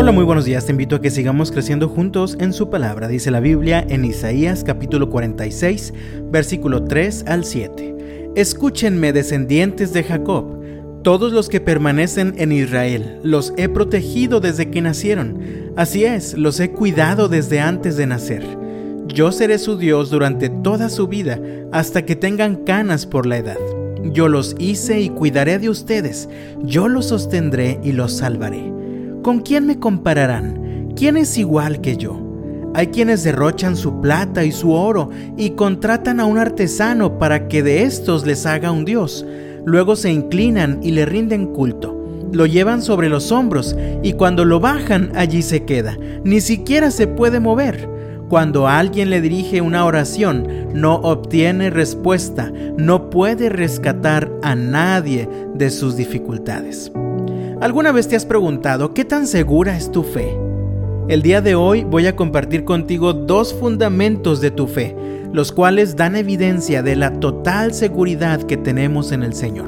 Hola, muy buenos días. Te invito a que sigamos creciendo juntos en su palabra. Dice la Biblia en Isaías capítulo 46, versículo 3 al 7. Escúchenme, descendientes de Jacob, todos los que permanecen en Israel, los he protegido desde que nacieron. Así es, los he cuidado desde antes de nacer. Yo seré su Dios durante toda su vida, hasta que tengan canas por la edad. Yo los hice y cuidaré de ustedes. Yo los sostendré y los salvaré. ¿Con quién me compararán? ¿Quién es igual que yo? Hay quienes derrochan su plata y su oro y contratan a un artesano para que de estos les haga un dios. Luego se inclinan y le rinden culto. Lo llevan sobre los hombros y cuando lo bajan allí se queda. Ni siquiera se puede mover. Cuando alguien le dirige una oración, no obtiene respuesta, no puede rescatar a nadie de sus dificultades. ¿Alguna vez te has preguntado qué tan segura es tu fe? El día de hoy voy a compartir contigo dos fundamentos de tu fe, los cuales dan evidencia de la total seguridad que tenemos en el Señor.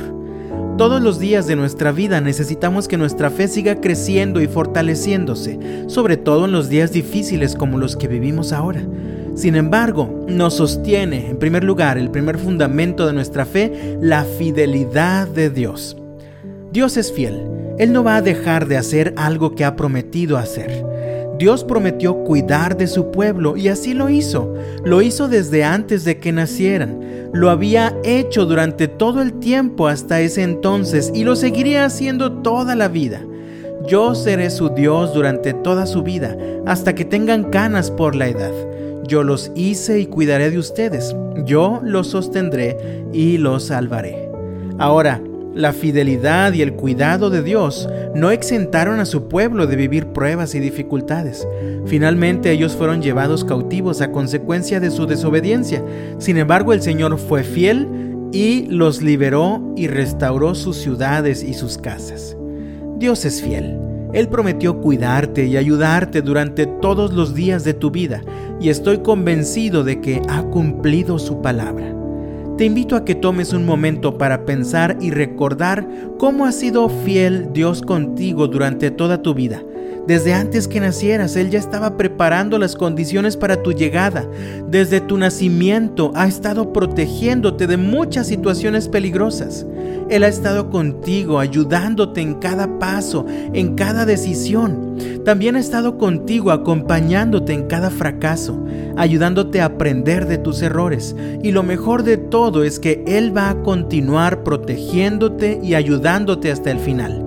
Todos los días de nuestra vida necesitamos que nuestra fe siga creciendo y fortaleciéndose, sobre todo en los días difíciles como los que vivimos ahora. Sin embargo, nos sostiene, en primer lugar, el primer fundamento de nuestra fe, la fidelidad de Dios. Dios es fiel él no va a dejar de hacer algo que ha prometido hacer. Dios prometió cuidar de su pueblo y así lo hizo. Lo hizo desde antes de que nacieran. Lo había hecho durante todo el tiempo hasta ese entonces y lo seguiría haciendo toda la vida. Yo seré su Dios durante toda su vida, hasta que tengan canas por la edad. Yo los hice y cuidaré de ustedes. Yo los sostendré y los salvaré. Ahora, la fidelidad y el cuidado de Dios no exentaron a su pueblo de vivir pruebas y dificultades. Finalmente ellos fueron llevados cautivos a consecuencia de su desobediencia. Sin embargo, el Señor fue fiel y los liberó y restauró sus ciudades y sus casas. Dios es fiel. Él prometió cuidarte y ayudarte durante todos los días de tu vida y estoy convencido de que ha cumplido su palabra te invito a que tomes un momento para pensar y recordar cómo ha sido fiel Dios contigo durante toda tu vida. Desde antes que nacieras, Él ya estaba preparando las condiciones para tu llegada. Desde tu nacimiento ha estado protegiéndote de muchas situaciones peligrosas. Él ha estado contigo, ayudándote en cada paso, en cada decisión. También ha estado contigo, acompañándote en cada fracaso, ayudándote a aprender de tus errores. Y lo mejor de todo es que Él va a continuar protegiéndote y ayudándote hasta el final,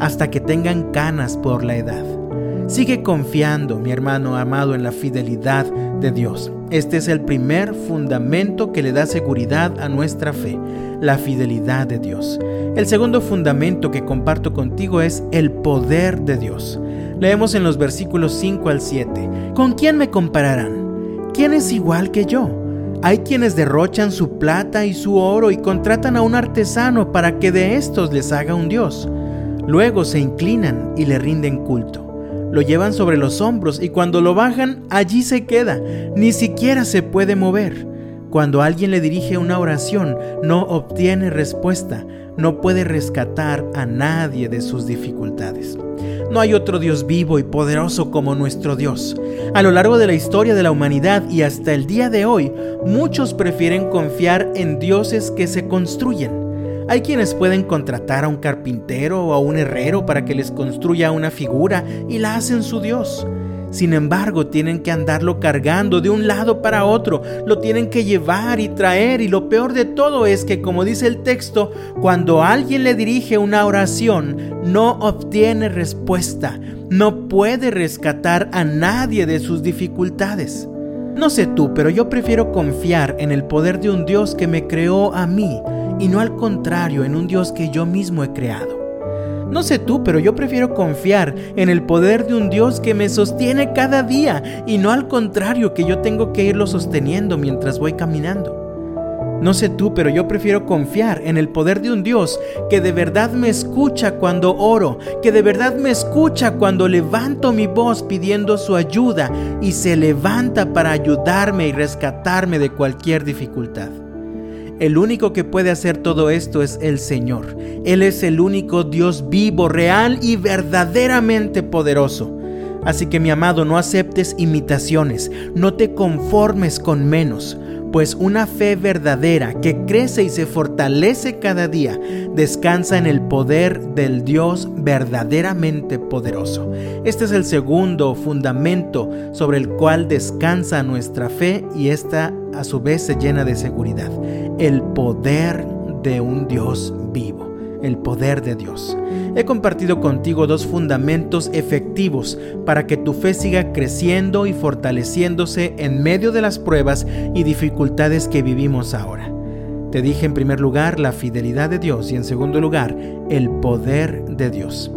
hasta que tengan canas por la edad. Sigue confiando, mi hermano amado, en la fidelidad de Dios. Este es el primer fundamento que le da seguridad a nuestra fe, la fidelidad de Dios. El segundo fundamento que comparto contigo es el poder de Dios. Leemos en los versículos 5 al 7. ¿Con quién me compararán? ¿Quién es igual que yo? Hay quienes derrochan su plata y su oro y contratan a un artesano para que de estos les haga un dios. Luego se inclinan y le rinden culto lo llevan sobre los hombros y cuando lo bajan, allí se queda, ni siquiera se puede mover. Cuando alguien le dirige una oración, no obtiene respuesta, no puede rescatar a nadie de sus dificultades. No hay otro Dios vivo y poderoso como nuestro Dios. A lo largo de la historia de la humanidad y hasta el día de hoy, muchos prefieren confiar en dioses que se construyen hay quienes pueden contratar a un carpintero o a un herrero para que les construya una figura y la hacen su Dios. Sin embargo, tienen que andarlo cargando de un lado para otro, lo tienen que llevar y traer y lo peor de todo es que, como dice el texto, cuando alguien le dirige una oración, no obtiene respuesta, no puede rescatar a nadie de sus dificultades. No sé tú, pero yo prefiero confiar en el poder de un Dios que me creó a mí y no al contrario en un Dios que yo mismo he creado. No sé tú, pero yo prefiero confiar en el poder de un Dios que me sostiene cada día y no al contrario que yo tengo que irlo sosteniendo mientras voy caminando. No sé tú, pero yo prefiero confiar en el poder de un Dios que de verdad me escucha cuando oro, que de verdad me escucha cuando levanto mi voz pidiendo su ayuda y se levanta para ayudarme y rescatarme de cualquier dificultad. El único que puede hacer todo esto es el Señor. Él es el único Dios vivo, real y verdaderamente poderoso. Así que mi amado, no aceptes imitaciones, no te conformes con menos, pues una fe verdadera que crece y se fortalece cada día descansa en el poder del Dios verdaderamente poderoso. Este es el segundo fundamento sobre el cual descansa nuestra fe y esta a su vez se llena de seguridad, el poder de un Dios vivo el poder de Dios. He compartido contigo dos fundamentos efectivos para que tu fe siga creciendo y fortaleciéndose en medio de las pruebas y dificultades que vivimos ahora. Te dije en primer lugar la fidelidad de Dios y en segundo lugar el poder de Dios.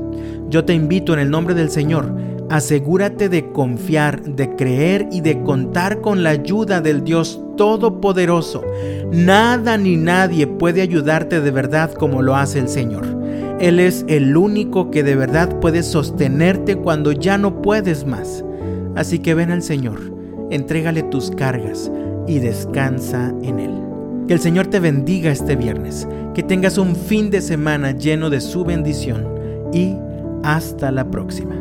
Yo te invito en el nombre del Señor, asegúrate de confiar, de creer y de contar con la ayuda del Dios Todopoderoso. Nada ni nadie puede ayudarte de verdad como lo hace el Señor. Él es el único que de verdad puede sostenerte cuando ya no puedes más. Así que ven al Señor, entrégale tus cargas y descansa en Él. Que el Señor te bendiga este viernes, que tengas un fin de semana lleno de su bendición y hasta la próxima.